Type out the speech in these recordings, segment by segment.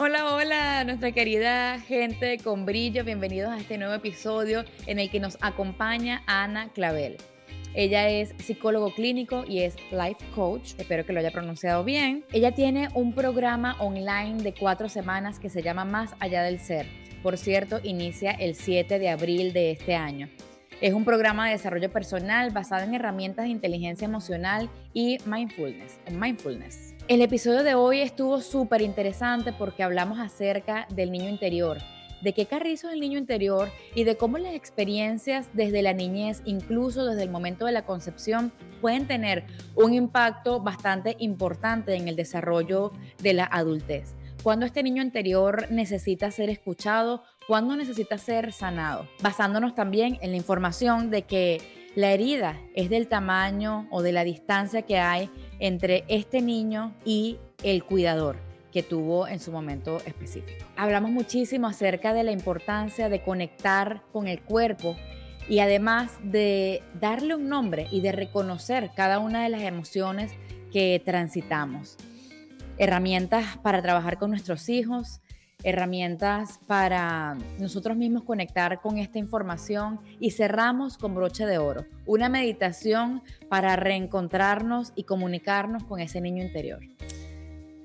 Hola, hola, nuestra querida gente con brillo. Bienvenidos a este nuevo episodio en el que nos acompaña Ana Clavel. Ella es psicólogo clínico y es life coach, espero que lo haya pronunciado bien. Ella tiene un programa online de cuatro semanas que se llama Más allá del ser. Por cierto, inicia el 7 de abril de este año. Es un programa de desarrollo personal basado en herramientas de inteligencia emocional y mindfulness. mindfulness. El episodio de hoy estuvo súper interesante porque hablamos acerca del niño interior, de qué carrizo es el niño interior y de cómo las experiencias desde la niñez, incluso desde el momento de la concepción, pueden tener un impacto bastante importante en el desarrollo de la adultez. Cuando este niño interior necesita ser escuchado, cuando necesita ser sanado, basándonos también en la información de que la herida es del tamaño o de la distancia que hay entre este niño y el cuidador que tuvo en su momento específico. Hablamos muchísimo acerca de la importancia de conectar con el cuerpo y además de darle un nombre y de reconocer cada una de las emociones que transitamos. Herramientas para trabajar con nuestros hijos, herramientas para nosotros mismos conectar con esta información y cerramos con broche de oro, una meditación para reencontrarnos y comunicarnos con ese niño interior.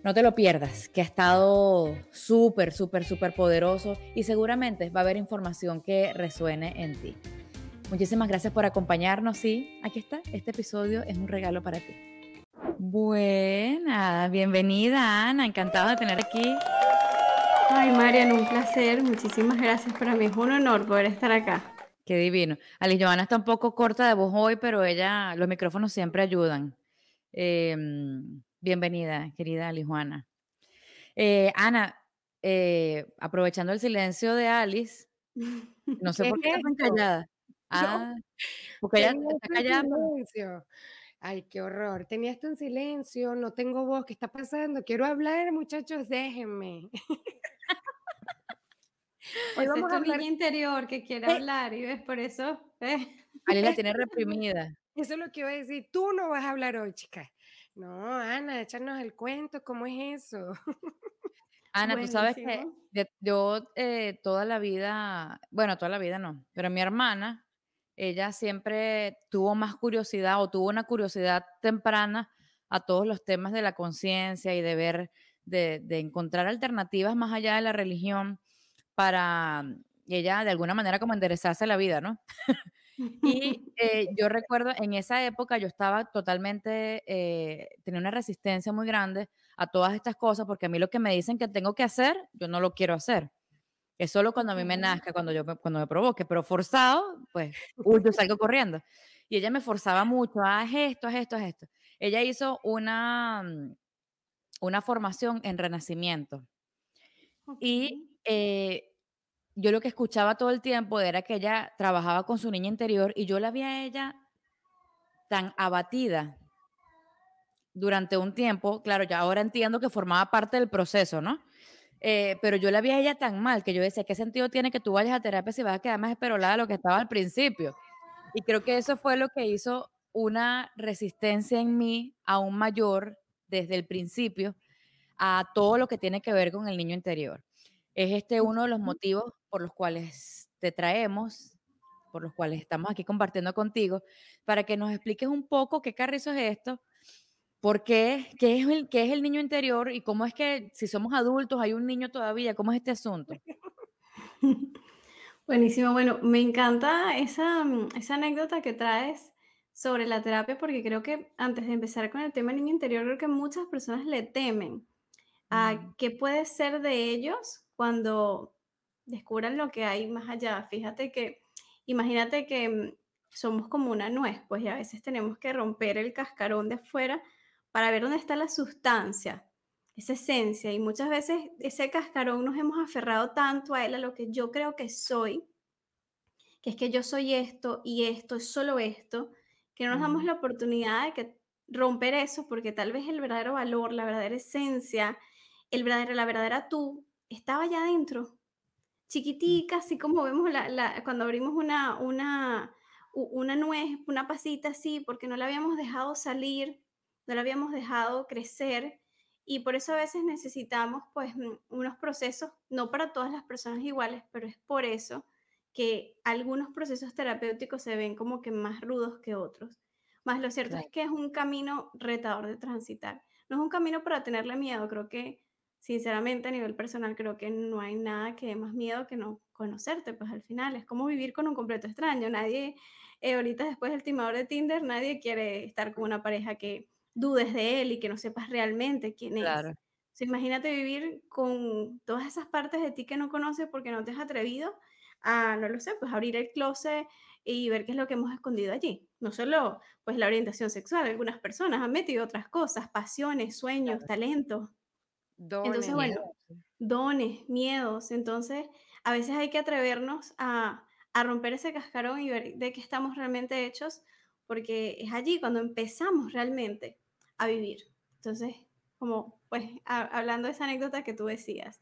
No te lo pierdas, que ha estado súper, súper, súper poderoso y seguramente va a haber información que resuene en ti. Muchísimas gracias por acompañarnos y aquí está, este episodio es un regalo para ti. Buena, bienvenida Ana, encantada de tener aquí. Ay, Marian, un placer, muchísimas gracias, para mí es un honor poder estar acá. Qué divino. Alice Joana está un poco corta de voz hoy, pero ella, los micrófonos siempre ayudan. Eh, Bienvenida, querida Alijuana. Eh, Ana, eh, aprovechando el silencio de Alice, no sé por qué está callada. Ah, porque ella está callada. Ay, qué horror. Tenía esto en silencio, no tengo voz. ¿Qué está pasando? Quiero hablar, muchachos, déjenme. Hoy vamos es tu niña interior que quiere eh. hablar y ves por eso. Eh. Ali la tiene reprimida. Eso es lo que iba a decir. Tú no vas a hablar hoy, chica. No, Ana, échanos el cuento, ¿cómo es eso? Ana, tú sabes que yo eh, toda la vida, bueno, toda la vida no, pero mi hermana, ella siempre tuvo más curiosidad o tuvo una curiosidad temprana a todos los temas de la conciencia y de ver, de, de, encontrar alternativas más allá de la religión para ella de alguna manera como enderezarse la vida, ¿no? Y eh, yo recuerdo en esa época yo estaba totalmente, eh, tenía una resistencia muy grande a todas estas cosas porque a mí lo que me dicen que tengo que hacer, yo no lo quiero hacer. Es solo cuando a mí me nazca, cuando, yo, cuando me provoque, pero forzado, pues, uy, yo salgo corriendo. Y ella me forzaba mucho, haz esto, haz esto, haz esto. Ella hizo una, mm, una formación en renacimiento. Y eh, yo lo que escuchaba todo el tiempo era que ella trabajaba con su niña interior y yo la vi a ella tan abatida durante un tiempo, claro, ya ahora entiendo que formaba parte del proceso, ¿no? Eh, pero yo la vi a ella tan mal que yo decía, ¿qué sentido tiene que tú vayas a terapia si vas a quedar más esperolada de lo que estaba al principio? Y creo que eso fue lo que hizo una resistencia en mí aún mayor desde el principio a todo lo que tiene que ver con el niño interior. Es este uno de los motivos por los cuales te traemos, por los cuales estamos aquí compartiendo contigo, para que nos expliques un poco qué carrizo es esto, por qué, qué es, el, qué es el niño interior y cómo es que si somos adultos hay un niño todavía, cómo es este asunto. Buenísimo, bueno, me encanta esa, mm, esa anécdota que traes sobre la terapia porque creo que antes de empezar con el tema niño interior, creo que muchas personas le temen a mm. qué puede ser de ellos cuando descubran lo que hay más allá. Fíjate que, imagínate que mm, somos como una nuez, pues y a veces tenemos que romper el cascarón de afuera para ver dónde está la sustancia. esa esencia. Y muchas veces ese cascarón nos hemos aferrado tanto a él, a lo que yo creo que soy, que es que yo soy esto y esto, es solo esto, que no nos damos la oportunidad de que romper eso, porque tal vez el verdadero valor, la verdadera esencia, el verdadero, la verdadera tú, estaba allá adentro, chiquitica, así como vemos la, cuando abrimos una, una, una nuez, una pasita así, porque no la habíamos dejado salir, no la habíamos dejado crecer. Y por eso a veces necesitamos pues mm, unos procesos, no para todas las personas iguales, pero es por eso que algunos procesos terapéuticos se ven como que más rudos que otros. Más lo cierto es que es un camino retador de transitar. No es un camino para tenerle miedo, creo que sinceramente a nivel personal creo que no hay nada que dé más miedo que no conocerte, pues al final es como vivir con un completo extraño. Nadie, eh, ahorita después del timador de Tinder, nadie quiere estar con una pareja que dudes de él y que no sepas realmente quién claro. es. imagínate vivir con todas esas partes de ti que no conoces porque no te has atrevido a, no lo sé, pues abrir el closet y ver qué es lo que hemos escondido allí. No solo pues la orientación sexual, algunas personas han metido otras cosas, pasiones, sueños, talentos. Entonces, bueno, dones, miedos. Entonces, a veces hay que atrevernos a, romper ese cascarón y ver de qué estamos realmente hechos, porque es allí cuando empezamos realmente a vivir. Entonces, como pues hablando de esa anécdota que tú decías.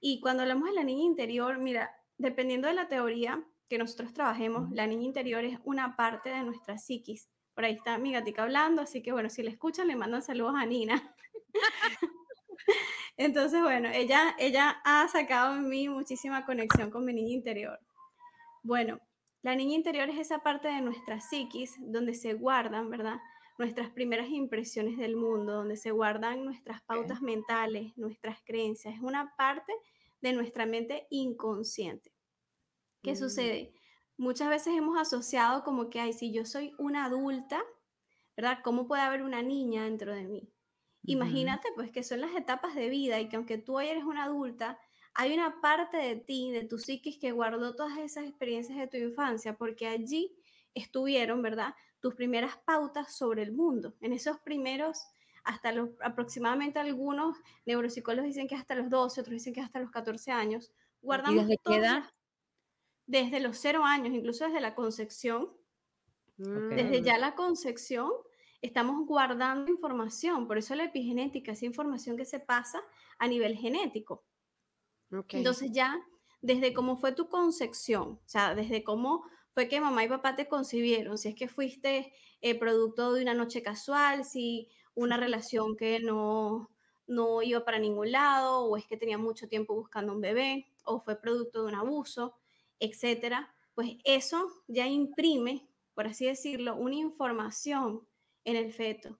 Y cuando hablamos de la niña interior, mira, dependiendo de la teoría que nosotros trabajemos, la niña interior es una parte de nuestra psiquis. Por ahí está mi gatica hablando, así que bueno, si le escuchan, le mandan saludos a Nina. Entonces, bueno, ella, ella ha sacado en mí muchísima conexión con mi niña interior. Bueno, la niña interior es esa parte de nuestra psiquis donde se guardan, ¿verdad? Nuestras primeras impresiones del mundo, donde se guardan nuestras pautas mentales, nuestras creencias. Es una parte de nuestra mente inconsciente. ¿Qué mm. sucede? Muchas veces hemos asociado como que, ay, si yo soy una adulta, ¿verdad? ¿Cómo puede haber una niña dentro de mí? Imagínate pues que son las etapas de vida y que aunque tú hoy eres una adulta, hay una parte de ti, de tu psiquis que guardó todas esas experiencias de tu infancia, porque allí estuvieron, ¿verdad? Tus primeras pautas sobre el mundo. En esos primeros, hasta los, aproximadamente algunos neuropsicólogos dicen que hasta los 12, otros dicen que hasta los 14 años. Guardamos ¿Y desde qué edad? Desde los 0 años, incluso desde la concepción. Desde ya la concepción estamos guardando información, por eso la epigenética es información que se pasa a nivel genético. Entonces ya, desde cómo fue tu concepción, o sea, desde cómo fue que mamá y papá te concibieron, si es que fuiste eh, producto de una noche casual, si una relación que no, no iba para ningún lado, o es que tenía mucho tiempo buscando un bebé, o fue producto de un abuso, etcétera, pues eso ya imprime, por así decirlo, una información en el feto.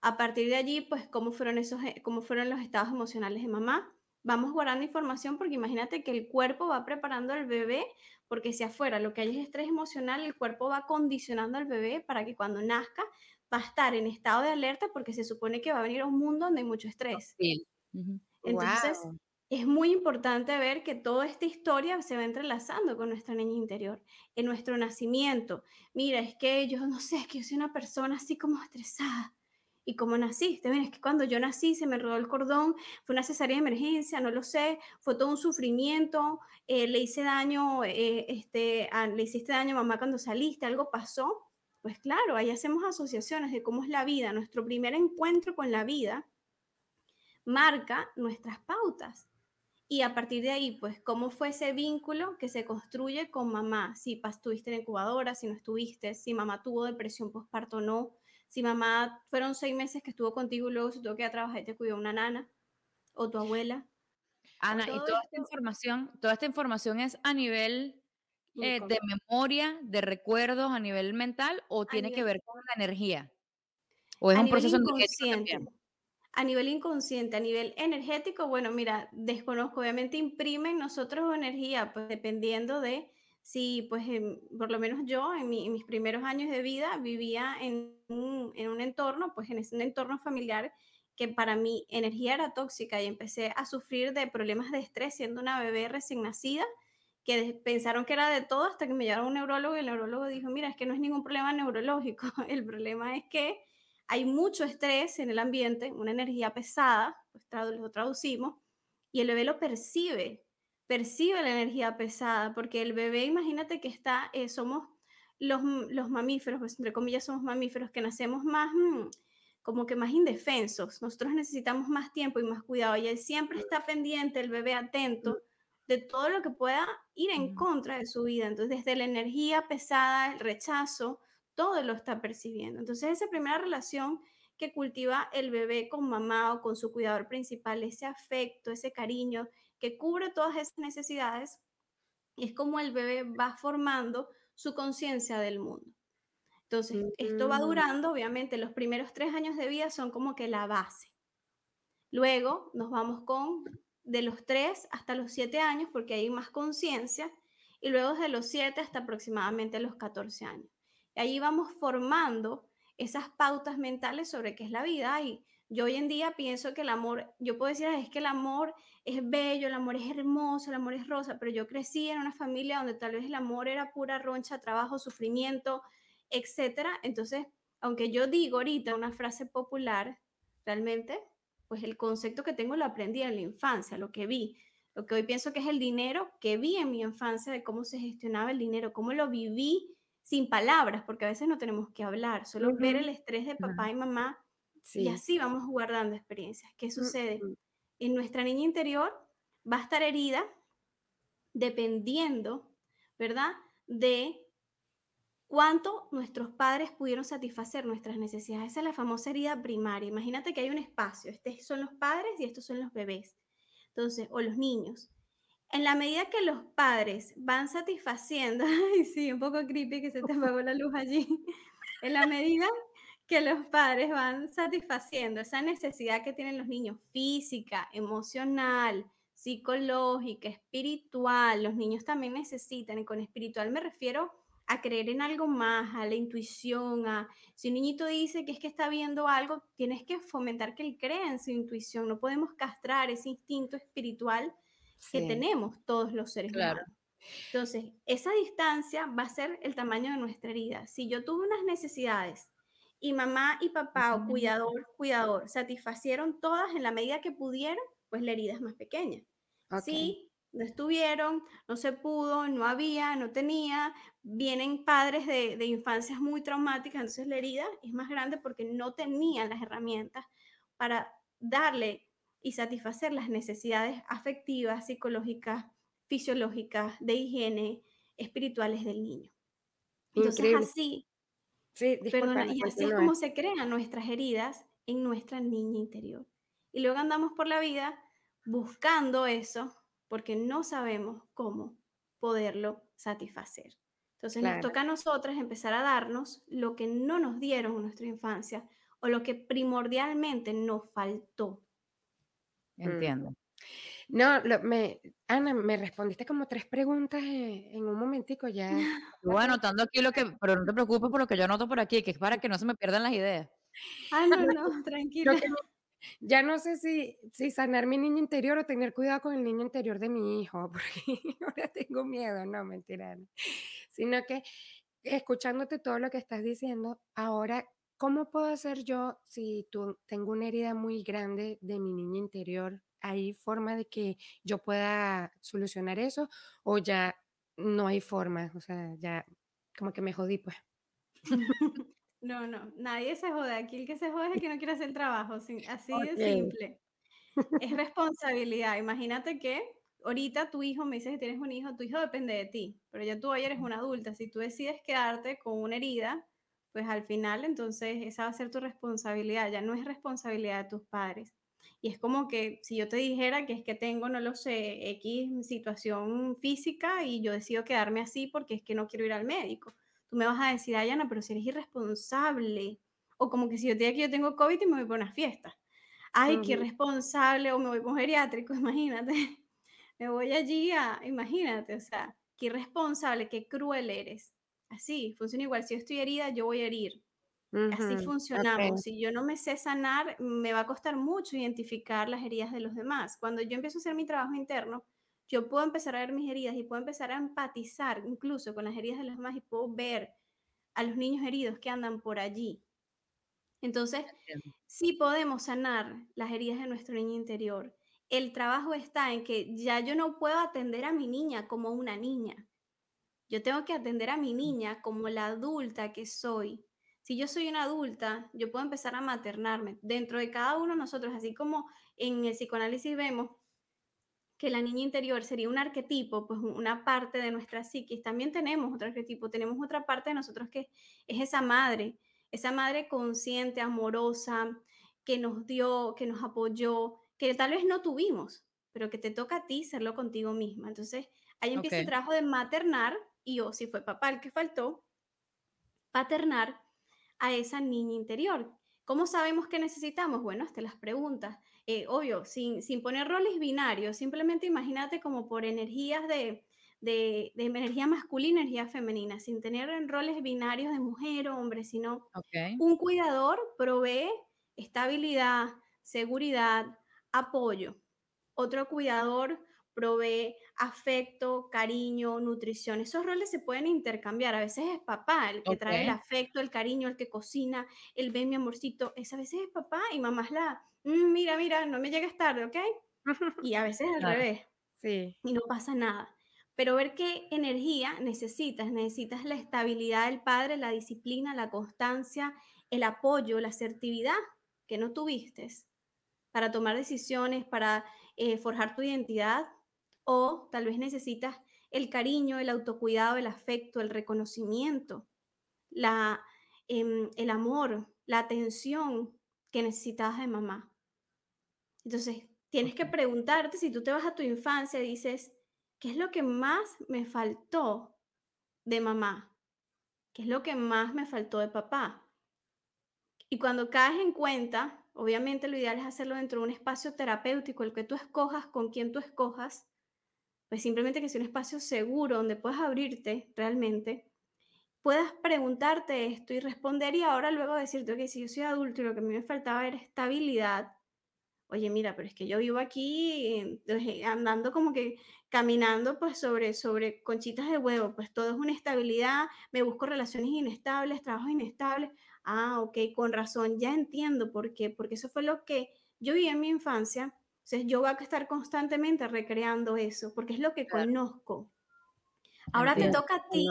A partir de allí, pues, cómo fueron, esos, eh, cómo fueron los estados emocionales de mamá. Vamos guardando información porque imagínate que el cuerpo va preparando al bebé, porque si afuera lo que hay es estrés emocional, el cuerpo va condicionando al bebé para que cuando nazca va a estar en estado de alerta porque se supone que va a venir a un mundo donde hay mucho estrés. Entonces, es muy importante ver que toda esta historia se va entrelazando con nuestra niña interior, en nuestro nacimiento. Mira, es que yo no sé, es que yo soy una persona así como estresada. ¿Y cómo naciste? Mira, es que cuando yo nací se me rodó el cordón, fue una cesárea de emergencia, no lo sé, fue todo un sufrimiento, eh, le hice daño, eh, este, le hiciste daño a mamá cuando saliste, algo pasó. Pues claro, ahí hacemos asociaciones de cómo es la vida, nuestro primer encuentro con la vida marca nuestras pautas. Y a partir de ahí, pues, ¿cómo fue ese vínculo que se construye con mamá? Si estuviste en incubadora, si no estuviste, si mamá tuvo depresión postparto o no, si mamá fueron seis meses que estuvo contigo y luego se tuvo que ir a trabajar y te cuidó una nana o tu abuela. Ana, y toda esta información, toda esta información es a nivel eh, de memoria, de recuerdos, a nivel mental, o tiene que ver con la energía? ¿O es un proceso inconsciente? A nivel inconsciente, a nivel energético, bueno, mira, desconozco, obviamente imprime en nosotros energía, pues dependiendo de si, pues, por lo menos yo en, mis primeros años de vida vivía en un, en un entorno, pues en un entorno familiar que para mí energía era tóxica y empecé a sufrir de problemas de estrés siendo una bebé recién nacida, que pensaron que era de todo hasta que me llevaron a un neurólogo y el neurólogo dijo, mira, es que no es ningún problema neurológico, el problema es que hay mucho estrés en el ambiente, una energía pesada, pues lo traducimos, y el bebé lo percibe, percibe la energía pesada, porque el bebé, imagínate que está, eh, somos los, los, mamíferos, pues entre comillas somos mamíferos que nacemos más, mm, como que más indefensos, nosotros necesitamos más tiempo y más cuidado, y él siempre está pendiente, el bebé atento de todo lo que pueda ir en contra de su vida. Entonces, desde la energía pesada, el rechazo, todo lo está percibiendo. Entonces, esa primera relación que cultiva el bebé con mamá o con su cuidador principal, ese afecto, ese cariño que cubre todas esas necesidades, es como el bebé va formando su conciencia del mundo. Entonces, esto va durando, obviamente, los primeros tres años de vida son como que la base. Luego nos vamos con de los tres hasta los siete años, porque hay más conciencia, y luego de los siete hasta aproximadamente los 14 años. Y ahí vamos formando esas pautas mentales sobre qué es la vida. Y yo hoy en día pienso que el amor, yo puedo decir, es que el amor es bello, el amor es hermoso, el amor es rosa, pero yo crecí en una familia donde tal vez el amor era pura roncha, trabajo, sufrimiento, etcétera. Entonces, aunque yo digo ahorita una frase popular, realmente, pues el concepto que tengo lo aprendí en la infancia, lo que vi. Lo que hoy pienso que es el dinero que vi en mi infancia, de cómo se gestionaba el dinero, cómo lo viví sin palabras, porque a veces no tenemos que hablar, solo ver el estrés de papá y mamá y así vamos guardando experiencias. ¿Qué sucede? En nuestra niña interior va a estar herida dependiendo, ¿verdad? De cuánto nuestros padres pudieron satisfacer nuestras necesidades. Esa es la famosa herida primaria. Imagínate que hay un espacio, estos son los padres y estos son los bebés. Entonces, o los niños en la medida que los padres van satisfaciendo, ay sí, un poco creepy que se te apagó la luz allí, en la medida que los padres van satisfaciendo esa necesidad que tienen los niños, física, emocional, psicológica, espiritual, los niños también necesitan, y con espiritual me refiero a creer en algo más, a la intuición, a si un niñito dice que es que está viendo algo, tienes que fomentar que él crea en su intuición, no podemos castrar ese instinto espiritual que tenemos todos los seres humanos. Entonces, esa distancia va a ser el tamaño de nuestra herida. Si yo tuve unas necesidades y mamá y papá o cuidador, cuidador satisfacieron todas en la medida que pudieron, pues la herida es más pequeña. Si no estuvieron, no se pudo, no había, no tenía, vienen padres de, de infancias muy traumáticas, entonces la herida es más grande porque no tenían las herramientas para darle y satisfacer las necesidades afectivas, psicológicas, fisiológicas, de higiene, espirituales del niño. Entonces así, sí, y así es como se crean nuestras heridas en nuestra niña interior. Y luego andamos por la vida buscando eso porque no sabemos cómo poderlo satisfacer. Entonces nos toca a nosotras empezar a darnos lo que no nos dieron en nuestra infancia o lo que primordialmente nos faltó Mm. Entiendo. No, me, Ana, me respondiste como tres preguntas eh, en un momentico ya. Voy anotando aquí lo que, pero no te preocupes por lo que yo anoto por aquí, que es para que no se me pierdan las ideas. Ah, no, no, tranquila. ya no sé si, si sanar mi niño interior o tener cuidado con el niño interior de mi hijo, porque ahora tengo miedo, no, mentira. Sino que escuchándote todo lo que estás diciendo, ahora ¿Cómo puedo hacer yo si tú, tengo una herida muy grande de mi niña interior? ¿Hay forma de que yo pueda solucionar eso o ya no hay forma? O sea, ya como que me jodí, pues. No, no, nadie se jode. Aquí el que se jode es el que no quiere hacer el trabajo. Así de simple. Es responsabilidad. Imagínate que ahorita tu hijo, me dices que tienes un hijo, tu hijo depende de ti, pero ya tú hoy eres una adulta. Si tú decides quedarte con una herida, pues al final entonces esa va a ser tu responsabilidad, ya no es responsabilidad de tus padres. Y es como que si yo te dijera que es que tengo, no lo sé, X situación física y yo decido quedarme así porque es que no quiero ir al médico. Tú me vas a decir, Ayana, pero si eres irresponsable. O como que si yo te diga que yo tengo COVID y me voy por una fiesta. Ay, qué irresponsable. O me voy por geriátrico, imagínate. Me voy allí a, imagínate, o sea, qué irresponsable, qué cruel eres. Así, funciona igual. Si yo estoy herida, yo voy a herir. Así funcionamos. Si yo no me sé sanar, me va a costar mucho identificar las heridas de los demás. Cuando yo empiezo a hacer mi trabajo interno, yo puedo empezar a ver mis heridas y puedo empezar a empatizar incluso con las heridas de los demás y puedo ver a los niños heridos que andan por allí. Entonces, sí podemos sanar las heridas de nuestro niño interior. El trabajo está en que ya yo no puedo atender a mi niña como una niña. Yo tengo que atender a mi niña como la adulta que soy. Si yo soy una adulta, yo puedo empezar a maternarme. Dentro de cada uno de nosotros, así como en el psicoanálisis vemos que la niña interior sería un arquetipo, pues una parte de nuestra psiquis, también tenemos otro arquetipo, tenemos otra parte de nosotros que es esa madre, esa madre consciente, amorosa, que nos dio, que nos apoyó, que tal vez no tuvimos, pero que te toca a ti serlo contigo misma. Entonces, ahí empieza el trabajo de maternar, y o si fue papá el que faltó, paternar a esa niña interior. ¿Cómo sabemos que necesitamos? Bueno, hasta las preguntas. Eh, obvio, sin, sin poner roles binarios, simplemente imagínate como por energías de, de, energía masculina, energía femenina, sin tener en roles binarios de mujer o hombre, sino un cuidador provee estabilidad, seguridad, apoyo. Otro cuidador provee afecto, cariño, nutrición. Esos roles se pueden intercambiar. A veces es papá el que trae el afecto, el cariño, el que cocina, el ve mi amorcito. Es a veces es papá y mamá es la, mm, mira, mira, no me llegues tarde, ¿ok? Y a veces al revés. Sí. Y no pasa nada. Pero ver qué energía necesitas. Necesitas la estabilidad del padre, la disciplina, la constancia, el apoyo, la asertividad que no tuviste para tomar decisiones, para eh, forjar tu identidad, o tal vez necesitas el cariño, el autocuidado, el afecto, el reconocimiento, la, em, el amor, la atención que necesitabas de mamá. Entonces, tienes que preguntarte si tú te vas a tu infancia y dices, ¿qué es lo que más me faltó de mamá? ¿Qué es lo que más me faltó de papá? Y cuando caes en cuenta, obviamente lo ideal es hacerlo dentro de un espacio terapéutico, el que tú escojas, con quien tú escojas, pues simplemente que sea un espacio seguro donde puedas abrirte realmente, puedas preguntarte esto y responder y ahora luego decirte, ok, si yo soy adulto y lo que a mí me faltaba era estabilidad, oye, mira, pero es que yo vivo aquí eh, andando como que caminando pues sobre, sobre conchitas de huevo, pues todo es una estabilidad, me busco relaciones inestables, trabajos inestables, ah, ok, con razón, ya entiendo por qué, porque eso fue lo que yo vi en mi infancia entonces yo voy a estar constantemente recreando eso, porque es lo que conozco. Ahora te toca a ti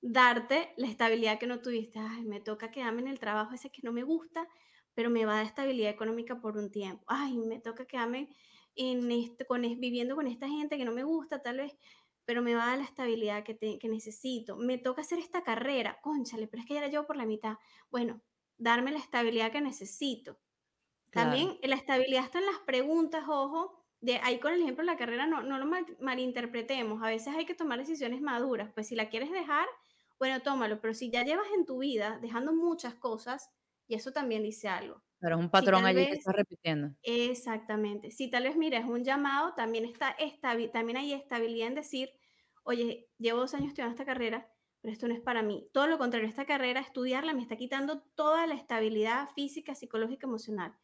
darte la estabilidad que no tuviste. Ay, me toca quedarme en el trabajo ese que no me gusta, pero me va a dar estabilidad económica por un tiempo. Ay, me toca quedarme en este, con, viviendo con esta gente que no me gusta, tal vez, pero me va a dar la estabilidad que, que necesito. Me toca hacer esta carrera, conchale, pero es que ya la llevo por la mitad. Bueno, darme la estabilidad que necesito. También la estabilidad está en las preguntas, ojo, de ahí con el ejemplo de la carrera, no, no lo malinterpretemos, a veces hay que tomar decisiones maduras, pues si la quieres dejar, bueno, tómalo, pero si ya llevas en tu vida dejando muchas cosas, y eso también dice algo. Pero es un patrón allí que estás repitiendo. Exactamente. Si tal vez, mira, es un llamado, también, está también hay estabilidad en decir, oye, llevo dos años estudiando esta carrera, pero esto no es para mí. Todo lo contrario, esta carrera, estudiarla me está quitando toda la estabilidad física, psicológica, emocional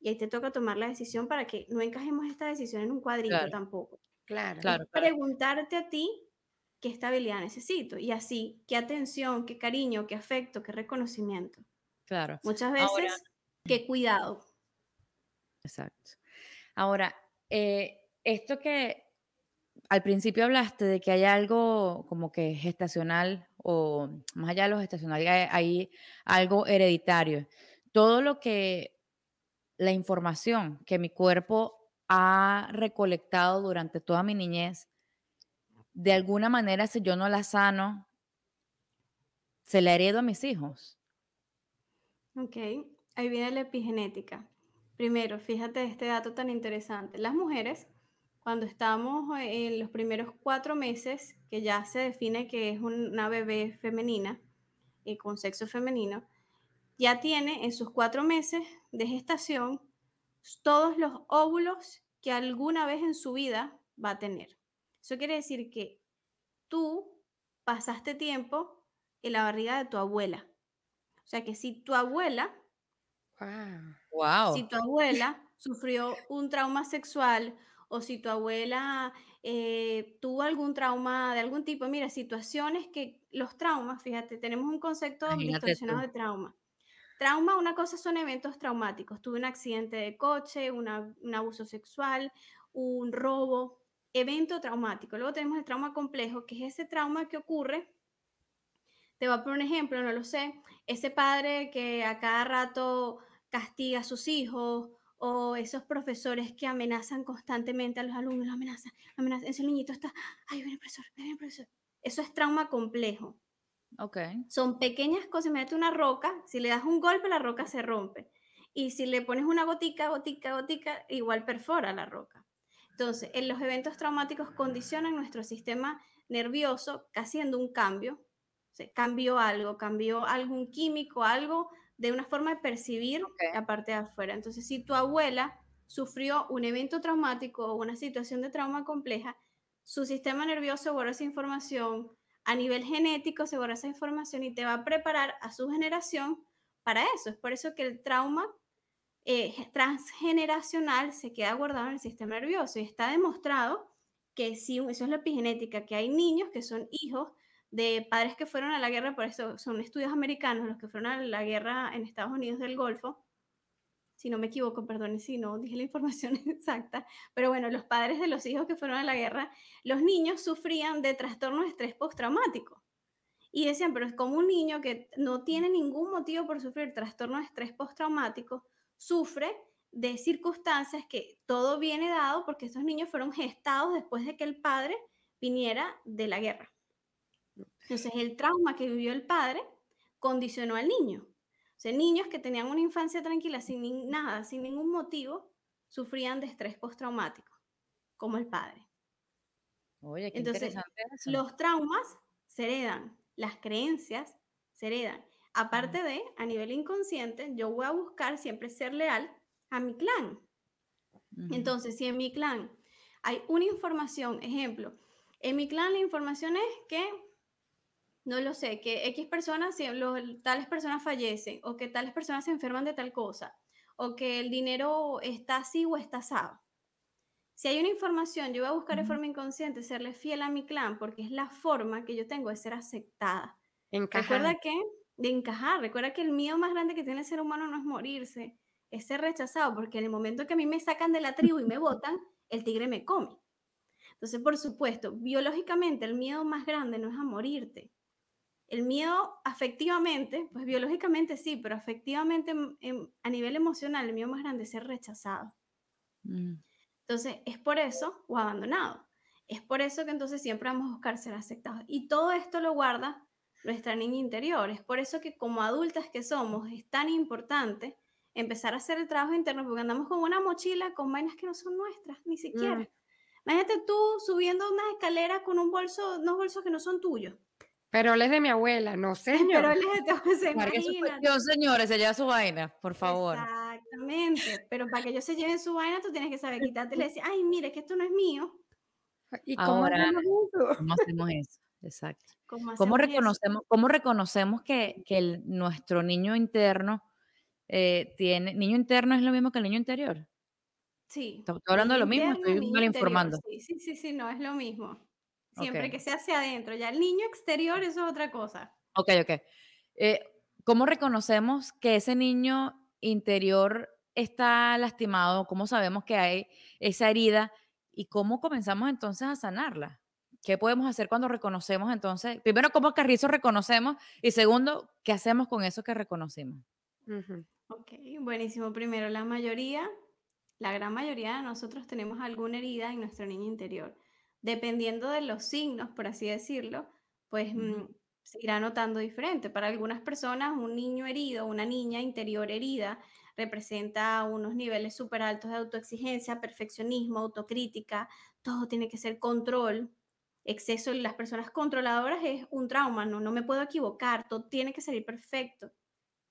y ahí te toca tomar la decisión para que no encajemos esta decisión en un cuadrito tampoco. Claro. claro, Preguntarte a ti qué estabilidad necesito y así qué atención, qué cariño, qué afecto, qué reconocimiento. Claro. Muchas veces, qué cuidado. Exacto. Ahora, eh, esto que al principio hablaste de que hay algo como que gestacional o más allá de lo gestacional, hay algo hereditario. Todo lo que la información que mi cuerpo ha recolectado durante toda mi niñez, de alguna manera, si yo no la sano, se la heredo a mis hijos. Ok, ahí viene la epigenética. Primero, fíjate este dato tan interesante. Las mujeres, cuando estamos en los primeros cuatro meses, que ya se define que es una bebé femenina, y eh, con sexo femenino, ya tiene en sus cuatro meses de gestación todos los óvulos que alguna vez en su vida va a tener. Eso quiere decir que tú pasaste tiempo en la barriga de tu abuela. O sea que si tu abuela, wow. si tu abuela sufrió un trauma sexual o si tu abuela eh, tuvo algún trauma de algún tipo, mira, situaciones que los traumas, fíjate, tenemos un concepto distorsionado de trauma Trauma, una cosa son eventos traumáticos. Tuve un accidente de coche, un abuso sexual, un robo, evento traumático. Luego tenemos el trauma complejo, que es ese trauma que ocurre. Te voy a poner un ejemplo, no lo sé. Ese padre que a cada rato castiga a sus hijos o esos profesores que amenazan constantemente a los alumnos, los amenazan, amenazan. Ese niñito está, ay, viene el profesor, viene profesor. Eso es trauma complejo. Ok. Son pequeñas cosas. Imagínate una roca, si le das un golpe, la roca se rompe. Y si le pones una gotica, gotica, gotica, igual perfora la roca. Entonces, en los eventos traumáticos condicionan nuestro sistema nervioso haciendo un cambio. Se cambió algo, cambió algún químico, algo de una forma de percibir la parte de afuera. Entonces, si tu abuela sufrió un evento traumático o una situación de trauma compleja, su sistema nervioso guarda esa información, a nivel genético se guarda esa información y te va a preparar a su generación para eso. Es por eso que el trauma eh, transgeneracional se queda guardado en el sistema nervioso y está demostrado que sí, eso es la epigenética, que hay niños que son hijos de padres que fueron a la guerra, por eso son estudios americanos los que fueron a la guerra en Estados Unidos del Golfo, si no me equivoco, perdón si no dije la información exacta, pero bueno, los padres de los hijos que fueron a la guerra, los niños sufrían de trastorno de estrés postraumático. Y decían, pero es como un niño que no tiene ningún motivo por sufrir trastorno de estrés postraumático, sufre de circunstancias que todo viene dado porque estos niños fueron gestados después de que el padre viniera de la guerra. Entonces, el trauma que vivió el padre condicionó al niño. O sea, niños que tenían una infancia tranquila sin nada, sin ningún motivo, sufrían de estrés postraumático, como el padre. Oye, qué Entonces, interesante eso. los traumas se heredan, las creencias se heredan. Aparte de, a nivel inconsciente, yo voy a buscar siempre ser leal a mi clan. Entonces, si en mi clan hay una información, ejemplo, en mi clan la información es que no lo sé, que X personas, tales personas fallecen, o que tales personas se enferman de tal cosa, o que el dinero está así o está asado. Si hay una información, yo voy a buscar de forma inconsciente serle fiel a mi clan, porque es la forma que yo tengo de ser aceptada. Recuerda que, de encajar, recuerda que el miedo más grande que tiene el ser humano no es morirse, es ser rechazado, porque en el momento que a mí me sacan de la tribu y me botan, el tigre me come. Entonces, por supuesto, biológicamente el miedo más grande no es a morirte, el miedo afectivamente, pues biológicamente sí, pero afectivamente a nivel emocional, el miedo más grande es ser rechazado. Mm. Entonces, es por eso, o abandonado. Es por eso que entonces siempre vamos a buscar ser aceptados. Y todo esto lo guarda nuestra niña interior. Es por eso que como adultas que somos, es tan importante empezar a hacer el trabajo interno, porque andamos con una mochila con vainas que no son nuestras, ni siquiera. Mm. Imagínate tú subiendo unas escaleras con un bolso, unos bolsos que no son tuyos. Pero él es de mi abuela, no señor. Pero él es de tu abuela. Dios, señores, se lleva su vaina, por favor. Exactamente. Pero para que ellos se lleven su vaina, tú tienes que saber quitarte y decir, ay, mire, que esto no es mío. ¿Y cómo hacemos eso? ¿Cómo hacemos eso? Exacto. ¿Cómo, reconocemos, ¿Cómo reconocemos que, que nuestro niño interno eh, tiene. Niño interno es lo mismo que el niño interior? Sí. Estoy hablando de lo mismo, estoy mal informando. Sí, sí, sí, sí, no, es lo mismo. Siempre que sea hacia adentro. Ya el niño exterior, eso es otra cosa. Ok, ok. Eh, ¿Cómo reconocemos que ese niño interior está lastimado? ¿Cómo sabemos que hay esa herida? ¿Y cómo comenzamos entonces a sanarla? ¿Qué podemos hacer cuando reconocemos entonces? Primero, ¿cómo carrizo reconocemos? Y segundo, ¿qué hacemos con eso que reconocimos? Ok, buenísimo. Primero, la mayoría, la gran mayoría de nosotros tenemos alguna herida en nuestro niño interior dependiendo de los signos, por así decirlo, pues mm, se irá notando diferente. Para algunas personas, un niño herido, una niña interior herida, representa unos niveles súper altos de autoexigencia, perfeccionismo, autocrítica, todo tiene que ser control. Exceso en las personas controladoras es un trauma, no, no me puedo equivocar, todo tiene que salir perfecto.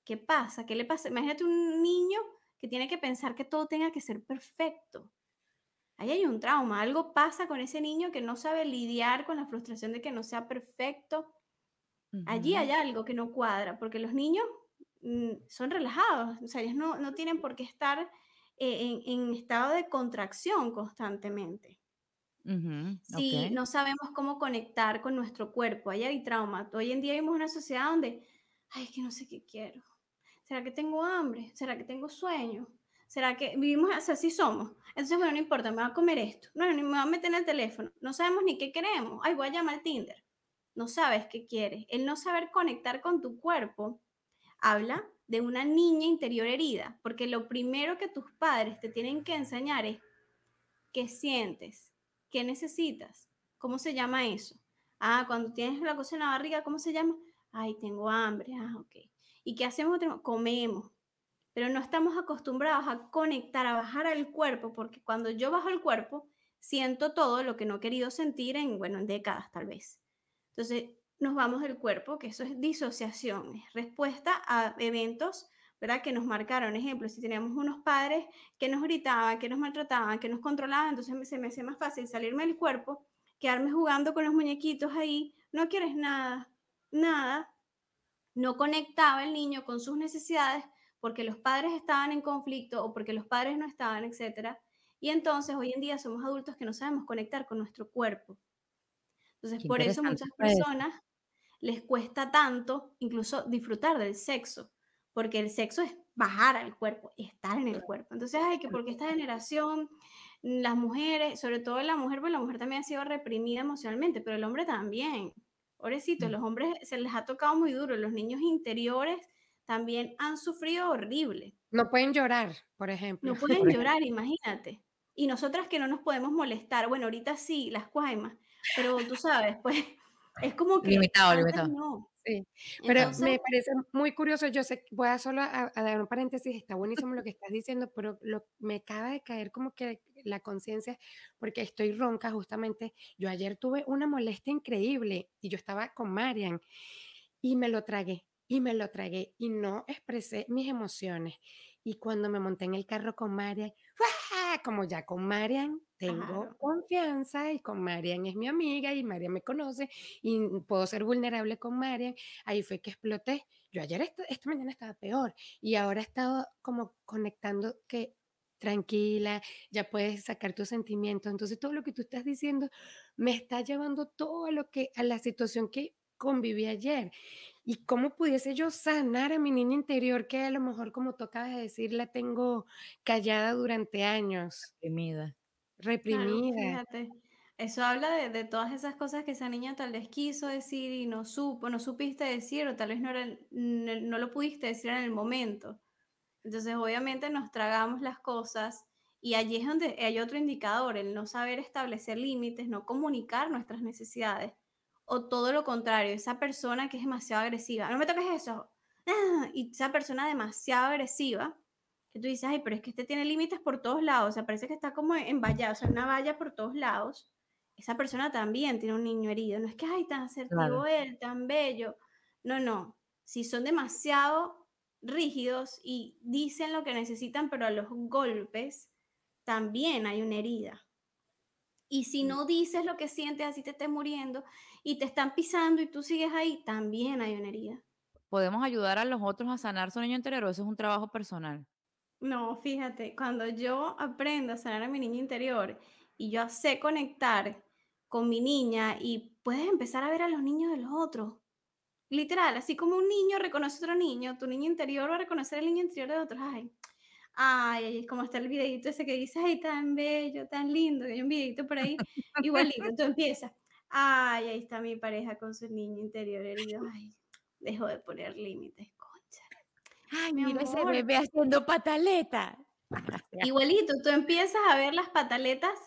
¿Qué pasa? ¿Qué le pasa? Imagínate un niño que tiene que pensar que todo tenga que ser perfecto ahí hay un trauma, algo pasa con ese niño que no sabe lidiar con la frustración de que no sea perfecto. Allí hay algo que no cuadra, porque los niños mm, son relajados, o sea, ellos no, tienen por qué estar eh, en, estado de contracción constantemente. Si no sabemos cómo conectar con nuestro cuerpo, ahí hay trauma. Hoy en día vivimos una sociedad donde, ay, es que no sé qué quiero. ¿Será que tengo hambre? ¿Será que tengo sueño? ¿Será que vivimos así somos? Entonces, bueno, no importa, me voy a comer esto. No, ni me voy a meter en el teléfono. No sabemos ni qué queremos. Ay, voy a llamar al Tinder. No sabes qué quieres. El no saber conectar con tu cuerpo habla de una niña interior herida, porque lo primero que tus padres te tienen que enseñar es qué sientes, qué necesitas, cómo se llama eso. Ah, cuando tienes la cosa en la barriga, ¿cómo se llama? Ay, tengo hambre. Ah, ok. ¿Y qué hacemos? Comemos pero no estamos acostumbrados a conectar, a bajar al cuerpo, porque cuando yo bajo el cuerpo, siento todo lo que no he querido sentir en, bueno, en décadas tal vez. Entonces, nos vamos del cuerpo, que eso es disociación, es respuesta a eventos, ¿verdad? Que nos marcaron. Ejemplo, si teníamos unos padres que nos gritaban, que nos maltrataban, que nos controlaban, entonces se me hace más fácil salirme del cuerpo, quedarme jugando con los muñequitos ahí, no quieres nada, nada. No conectaba el niño con sus necesidades porque los padres estaban en conflicto o porque los padres no estaban, etc. Y entonces hoy en día somos adultos que no sabemos conectar con nuestro cuerpo. Entonces, por eso muchas personas les cuesta tanto incluso disfrutar del sexo, porque el sexo es bajar al cuerpo, estar en el cuerpo. Entonces, hay que porque esta generación, las mujeres, sobre todo la mujer, pues la mujer también ha sido reprimida emocionalmente, pero el hombre también. Pobrecito, mm. los hombres se les ha tocado muy duro, los niños interiores también han sufrido horrible. No pueden llorar, por ejemplo. No pueden llorar, imagínate. Y nosotras que no nos podemos molestar, bueno, ahorita sí, las cuaimas, pero tú sabes, pues es como que... Limitado, limitado. No. Sí, pero me parece muy curioso, yo sé, voy a solo a, dar un paréntesis, está buenísimo lo que estás diciendo, pero lo, me acaba de caer como que la conciencia, porque estoy ronca justamente, yo ayer tuve una molestia increíble y yo estaba con Marian y me lo tragué, y me lo tragué y no expresé mis emociones. Y cuando me monté en el carro con Marian, como ya con Marian tengo confianza y con Marian es mi amiga y Marian me conoce y puedo ser vulnerable con Marian, ahí fue que exploté. Yo ayer, esta, esta mañana estaba peor y ahora he estado como conectando que tranquila, ya puedes sacar tus sentimientos. Entonces todo lo que tú estás diciendo me está llevando todo lo que a la situación que conviví ayer. ¿Y cómo pudiese yo sanar a mi niña interior que a lo mejor, como tú acabas de decir, la tengo callada durante años? Reprimida. Reprimida. fíjate. Eso habla de, todas esas cosas que esa niña tal vez quiso decir y no supo, no supiste decir o tal vez no, era, no, lo pudiste decir en el momento. Entonces, obviamente nos tragamos las cosas y allí es donde hay otro indicador, el no saber establecer límites, no comunicar nuestras necesidades o todo lo contrario, esa persona que es demasiado agresiva, no me toques eso, ah, y esa persona demasiado agresiva, que tú dices, ay, pero es que este tiene límites por todos lados, o sea, parece que está como en valla, o sea, una valla por todos lados, esa persona también tiene un niño herido, no es que, ay, tan asertivo él, tan bello, no, no, si son demasiado rígidos y dicen lo que necesitan, pero a los golpes, también hay una herida. Y si no dices lo que sientes, así te estés muriendo y te están pisando y tú sigues ahí, también hay una herida. ¿Podemos ayudar a los otros a sanar su niño interior o eso es un trabajo personal? No, fíjate, cuando yo aprendo a sanar a mi niño interior y yo sé conectar con mi niña y puedes empezar a ver a los niños de los otros. Literal, así como un niño reconoce a otro niño, tu niño interior va a reconocer el niño interior de otros. Ay, ay, como está el videito ese que dice, ay, tan bello, tan lindo, hay un videito por ahí, igualito, tú empiezas, ay, ahí está mi pareja con su niño interior herido, ay, dejo de poner límites, concha. Ay, mira ese bebé haciendo pataleta. Igualito, tú empiezas a ver las pataletas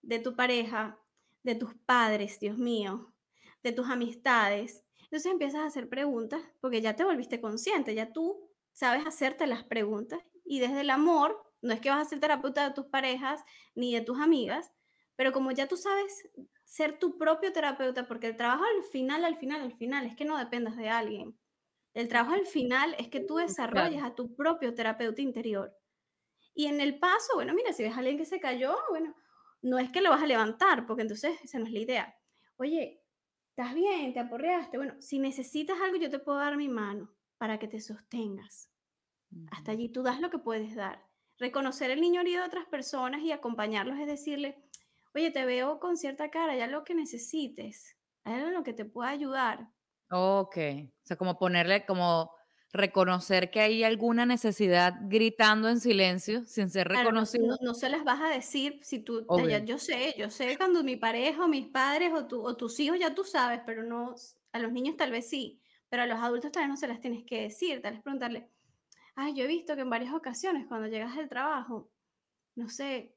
de tu pareja, de tus padres, Dios mío, de tus amistades. Entonces empiezas a hacer preguntas porque ya te volviste consciente, ya tú sabes hacerte las preguntas y desde el amor, no es que vas a ser terapeuta de tus parejas ni de tus amigas, pero como ya tú sabes ser tu propio terapeuta, porque el trabajo al final, al final, al final, es que no dependas de alguien. El trabajo al final es que tú desarrolles a tu propio terapeuta interior. Y en el paso, bueno, mira, si ves a alguien que se cayó, bueno, no es que lo vas a levantar, porque entonces esa no es la idea. Oye, ¿estás bien? ¿Te aporreaste? Bueno, si necesitas algo, yo te puedo dar mi mano para que te sostengas. Hasta allí tú das lo que puedes dar. Reconocer el niño herido de otras personas y acompañarlos es decirle, oye, te veo con cierta cara, hay algo que necesites, hay algo en lo que te pueda ayudar. Ok, o sea, como ponerle, como reconocer que hay alguna necesidad gritando en silencio sin ser Claro, no, reconocido. no, se las vas a decir si tú, ya, yo sé, yo sé cuando mi pareja o mis padres o, tu- o tus hijos ya tú sabes, pero no, a los niños tal vez sí, pero a los adultos tal vez no se las tienes que decir, tal vez preguntarle, ay, yo he visto que en varias ocasiones cuando llegas del trabajo, no sé,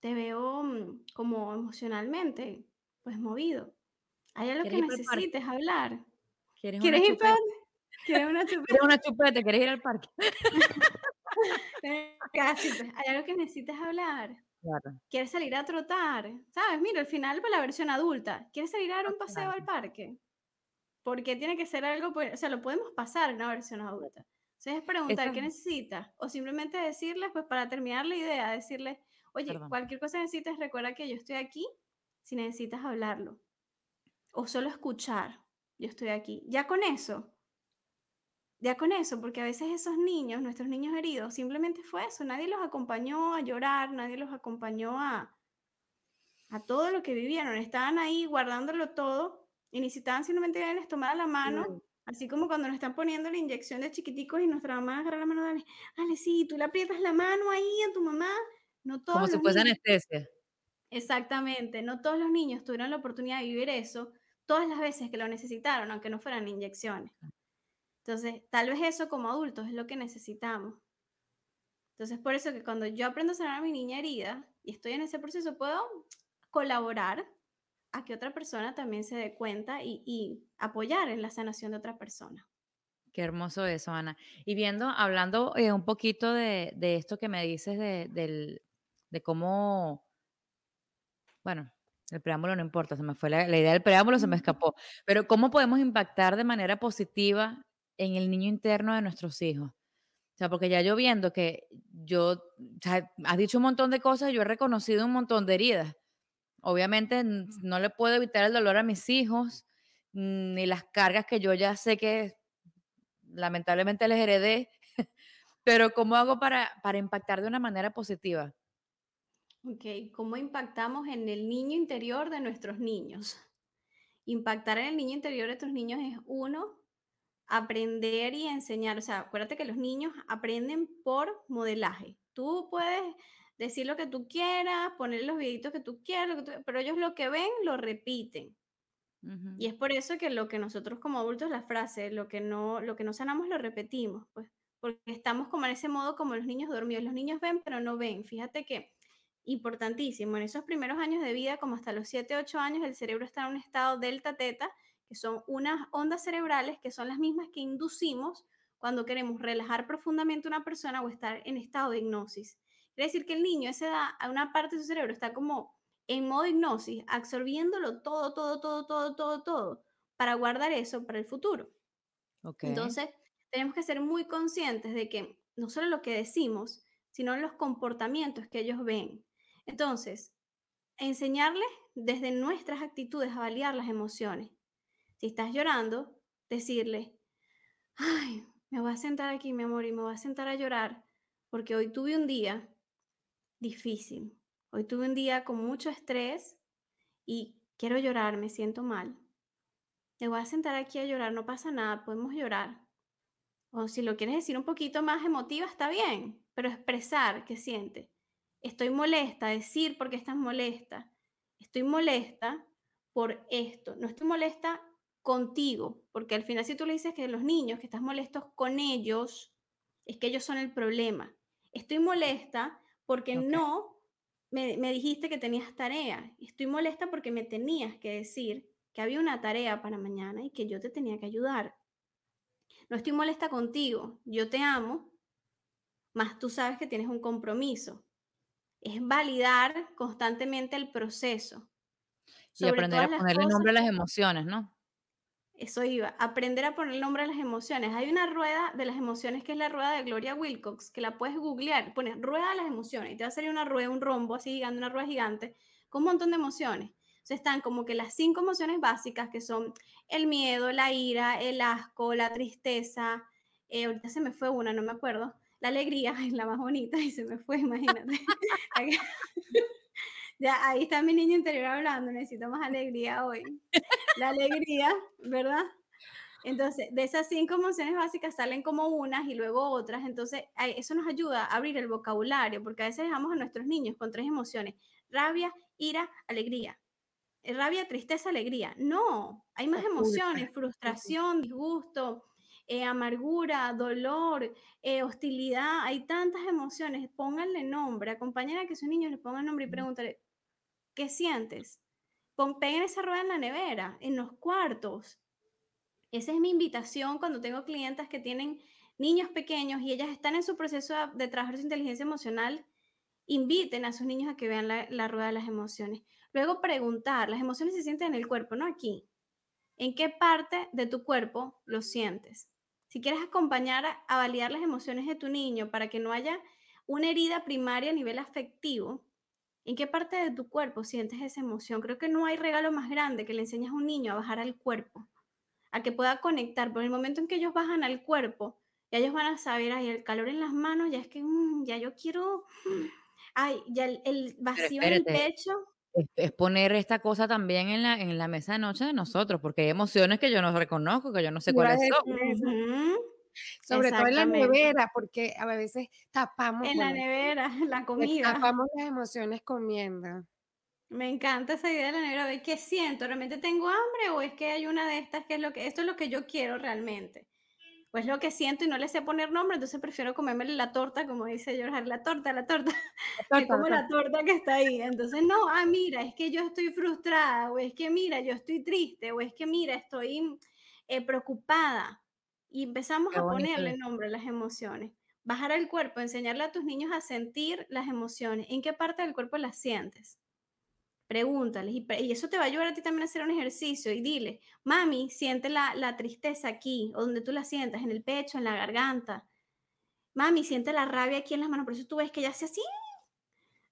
te veo mm, como emocionalmente, pues movido. ¿Hay algo que necesites hablar? ¿Quieres ¿Quieres ir para? ¿Quieres una chupeta? ¿Quieres una chupeta? ¿Quieres ir al parque? Casi, pues, ¿hay algo que necesites hablar? Claro, ¿Quieres salir a trotar? ¿Sabes? Mira, al final, pues la versión adulta. ¿Quieres salir a dar un paseo al totalmente. parque? Porque tiene que ser algo, pues, o sea, lo podemos pasar en una versión adulta. Entonces es preguntar qué necesitas o simplemente decirles, pues para terminar la idea, decirles, oye, perdón. cualquier cosa que necesites, recuerda que yo estoy aquí si necesitas hablarlo o solo escuchar, yo estoy aquí. Ya con eso, ya con eso, porque a veces esos niños, nuestros niños heridos, simplemente fue eso, nadie los acompañó a llorar, nadie los acompañó a, a todo lo que vivieron, estaban ahí guardándolo todo y necesitaban simplemente tomara la mano, Mm. Así como cuando nos están poniendo la inyección de chiquiticos y nuestra mamá agarra la mano, dale, dale, sí, tú le aprietas la mano ahí a tu mamá, no todos Como si fuese niños, anestesia. exactamente, no todos los niños tuvieron la oportunidad de vivir eso todas las veces que lo necesitaron, aunque no fueran inyecciones. Entonces, tal vez eso como adultos es lo que necesitamos. Entonces, por eso que cuando yo aprendo a sanar a mi niña herida y estoy en ese proceso, puedo colaborar a que otra persona también se dé cuenta y, y apoyar en la sanación de otra persona. Qué hermoso eso, Ana. Y viendo, hablando eh, un poquito de, de esto que me dices de, del- de cómo, bueno, el preámbulo no importa, se me fue la, la idea del preámbulo, se me escapó, pero cómo podemos impactar de manera positiva en el niño interno de nuestros hijos. O sea, porque ya yo viendo que yo, o sea, has dicho un montón de cosas, yo he reconocido un montón de heridas. Obviamente no le puedo evitar el dolor a mis hijos, ni las cargas que yo ya sé que lamentablemente les heredé, pero ¿cómo hago para, para impactar de una manera positiva? Ok, ¿cómo impactamos en el niño interior de nuestros niños? Impactar en el niño interior de tus niños es uno, aprender y enseñar. O sea, acuérdate que los niños aprenden por modelaje. Tú puedes decir lo que tú quieras, poner los videitos que tú quieras, lo que tú- pero ellos lo que ven lo repiten. Y es por eso que lo que nosotros como adultos, la frase, lo que no, lo que no sanamos lo repetimos, pues, porque estamos como en ese modo como los niños dormidos. Los niños ven, pero no ven. Fíjate que importantísimo, en esos primeros años de vida, como hasta los 7, 8 años, el cerebro está en un estado delta teta, que son unas ondas cerebrales que son las mismas que inducimos cuando queremos relajar profundamente a una persona o estar en estado de hipnosis. Quiere decir que el niño a esa edad, a una parte de su cerebro está como en modo hipnosis, absorbiéndolo todo, todo, todo, todo, todo, todo, para guardar eso para el futuro. Ok. Entonces, tenemos que ser muy conscientes de que no solo lo que decimos, sino los comportamientos que ellos ven. Entonces, enseñarles desde nuestras actitudes a validar las emociones. Si estás llorando, decirle, ay, me voy a sentar aquí, mi amor, y me voy a sentar a llorar porque hoy tuve un día difícil. Hoy tuve un día con mucho estrés y quiero llorar, me siento mal. Me voy a sentar aquí a llorar, no pasa nada, podemos llorar. O si lo quieres decir un poquito más emotiva, está bien, pero expresar qué siente. Estoy molesta, decir por qué estás molesta. Estoy molesta por esto. No estoy molesta contigo, porque al final si tú le dices que los niños, que estás molestos con ellos, es que ellos son el problema. Estoy molesta porque no me, me dijiste que tenías tarea. Estoy molesta porque me tenías que decir que había una tarea para mañana y que yo te tenía que ayudar. No estoy molesta contigo, yo te amo, más tú sabes que tienes un compromiso. Es validar constantemente el proceso. Y Sobre aprender a ponerle cosas, nombre a las emociones, ¿no? Eso iba, aprender a poner nombre a las emociones. Hay una rueda de las emociones que es la rueda de Gloria Wilcox, que la puedes googlear, pones rueda de las emociones y te va a salir una rueda, un rombo así gigante, una rueda gigante, con un montón de emociones. Entonces están como que las cinco emociones básicas que son el miedo, la ira, el asco, la tristeza, eh, ahorita se me fue una, no me acuerdo, la alegría es la más bonita y se me fue, imagínate. ya, ahí está mi niño interior hablando, necesito más alegría hoy. La alegría, ¿verdad? Entonces, de esas cinco emociones básicas salen como unas y luego otras. Entonces, eso nos ayuda a abrir el vocabulario, porque a veces dejamos a nuestros niños con tres emociones, rabia, ira, alegría. Eh, rabia, tristeza, alegría. No, hay más emociones, frustración, disgusto, eh, amargura, dolor, eh, hostilidad. Hay tantas emociones. Pónganle nombre, acompañen a que sus niños le pongan nombre y pregúntale, ¿qué sientes? Pon, peguen esa rueda en la nevera, en los cuartos. Esa es mi invitación cuando tengo clientas que tienen niños pequeños y ellas están en su proceso de trabajar su inteligencia emocional. Inviten a sus niños a que vean la, la rueda de las emociones. Luego preguntar, las emociones se sienten en el cuerpo, no aquí. ¿En qué parte de tu cuerpo lo sientes? Si quieres acompañar a, a validar las emociones de tu niño para que no haya una herida primaria a nivel afectivo, ¿En qué parte de tu cuerpo sientes esa emoción? Creo que no hay regalo más grande que le enseñas a un niño a bajar al cuerpo, a que pueda conectar. Por el momento en que ellos bajan al cuerpo, ya ellos van a saber, ay, el calor en las manos, ya es que, mm, ya yo quiero, ay, ya el, vacío en el pecho. Es, poner esta cosa también en la, en la mesa de noche de nosotros, porque hay emociones que yo no reconozco, que yo no sé cuáles son. Sobre todo en la nevera, porque a veces tapamos. En la nevera, la comida. Tapamos las emociones comiendo. Me encanta esa idea de la nevera, ver qué siento, ¿realmente tengo hambre o es que hay una de estas que es lo que, esto es lo que yo quiero realmente? Pues lo que siento y no le sé poner nombre, entonces prefiero comerme la torta, como dice George, la torta, la torta, la como la torta que está ahí. Entonces, no, ah, mira, es que yo estoy frustrada, o es que mira, yo estoy triste, o es que mira, estoy eh, preocupada y empezamos a ponerle nombre a las emociones. Bajar al cuerpo, enseñarle a tus niños a sentir las emociones. ¿En qué parte del cuerpo las sientes? Pregúntales. Y, eso te va a ayudar a ti también a hacer un ejercicio. Y dile, mami, siente la, la tristeza aquí, o donde tú la sientas, en el pecho, en la garganta. Mami, siente la rabia aquí en las manos. Por eso tú ves que ella hace así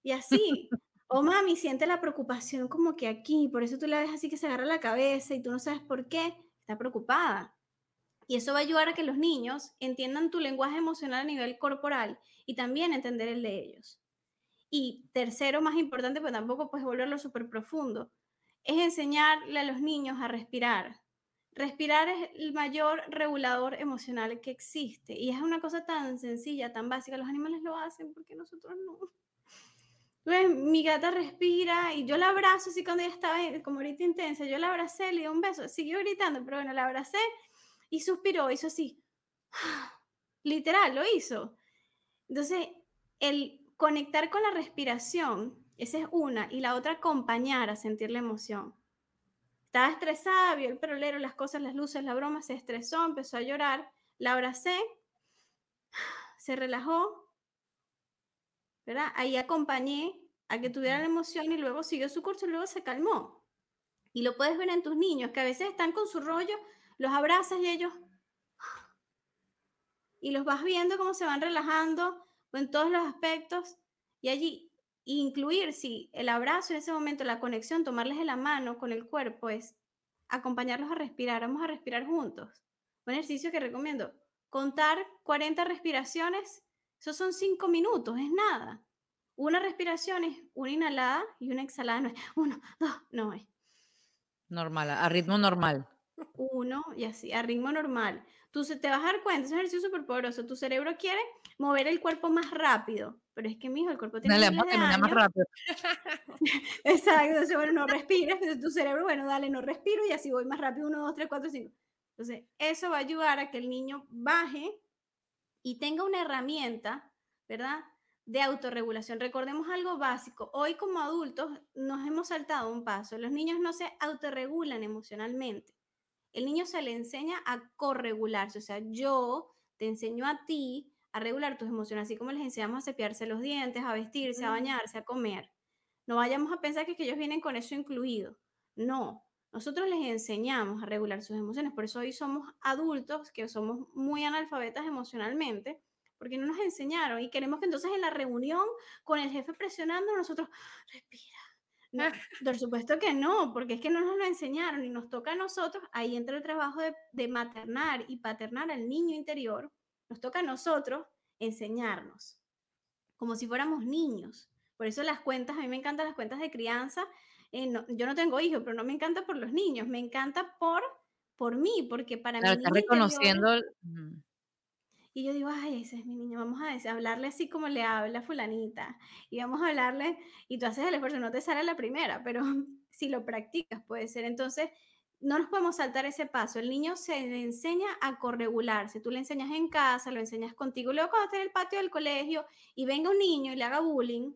y así. O mami, siente la preocupación como que aquí. Por eso tú la ves así que se agarra la cabeza y tú no sabes por qué. Está preocupada. Y eso va a ayudar a que los niños entiendan tu lenguaje emocional a nivel corporal y también entender el de ellos. Y tercero, más importante, pues tampoco puedes volverlo súper profundo, es enseñarle a los niños a respirar. Respirar es el mayor regulador emocional que existe y es una cosa tan sencilla, tan básica. Los animales lo hacen porque nosotros no. Entonces, mi gata respira y yo la abrazo así cuando ella estaba como ahorita intensa, yo la abracé, le di un beso, siguió gritando, pero bueno, la abracé y suspiró, hizo así. Literal, lo hizo. Entonces, el conectar con la respiración, esa es una, y la otra acompañar a sentir la emoción. Estaba estresada, vio el perolero, las cosas, las luces, la broma, se estresó, empezó a llorar, la abracé, se relajó, ¿verdad? Ahí acompañé a que tuviera la emoción y luego siguió su curso y luego se calmó. Y lo puedes ver en tus niños, que a veces están con su rollo los abrazas y ellos... Y los vas viendo cómo se van relajando en todos los aspectos. Y allí incluir, si el abrazo en ese momento, la conexión, tomarles de la mano con el cuerpo es acompañarlos a respirar. Vamos a respirar juntos. Un ejercicio que recomiendo. Contar 40 respiraciones, esos son 5 minutos, es nada. Una respiración es una inhalada y una exhalada. Uno, dos, no es. Normal, a ritmo normal uno y así, a ritmo normal. Tú se, te vas a dar cuenta, es un ejercicio súper poderoso. Tu cerebro quiere mover el cuerpo más rápido, pero es que, mijo, el cuerpo tiene que más rápido. Exacto, entonces, bueno, no respires, entonces tu cerebro, bueno, dale, no respiro y así voy más rápido, uno, dos, tres, cuatro, cinco. Entonces, eso va a ayudar a que el niño baje y tenga una herramienta, ¿verdad? De autorregulación. Recordemos algo básico. Hoy como adultos nos hemos saltado un paso. Los niños no se autorregulan emocionalmente el niño se le enseña a corregularse, o sea, yo te enseño a ti a regular tus emociones, así como les enseñamos a cepillarse los dientes, a vestirse, a bañarse, a comer. No vayamos a pensar que, que ellos vienen con eso incluido. No, nosotros les enseñamos a regular sus emociones, por eso hoy somos adultos que somos muy analfabetas emocionalmente, porque no nos enseñaron y queremos que entonces en la reunión con el jefe presionando nosotros, respira, no, por supuesto que no, porque es que no nos lo enseñaron y nos toca a nosotros, ahí entra el trabajo de, maternar y paternar al niño interior, nos toca a nosotros enseñarnos, como si fuéramos niños. Por eso las cuentas, a mí me encantan las cuentas de crianza. Eh, yo no tengo hijos, pero no me encanta por los niños, me encanta por por mí, porque para Claro, mi está interior reconociendo. Y yo digo: "Ay, ese es mi niño, vamos a hablarle así como le habla fulanita, y vamos a hablarle", y tú haces el esfuerzo, no te sale la primera, pero si lo practicas puede ser. Entonces, no nos podemos saltar ese paso. El niño se le enseña a corregularse. Tú le enseñas en casa, lo enseñas contigo. Luego, cuando esté en el patio del colegio y venga un niño y le haga bullying,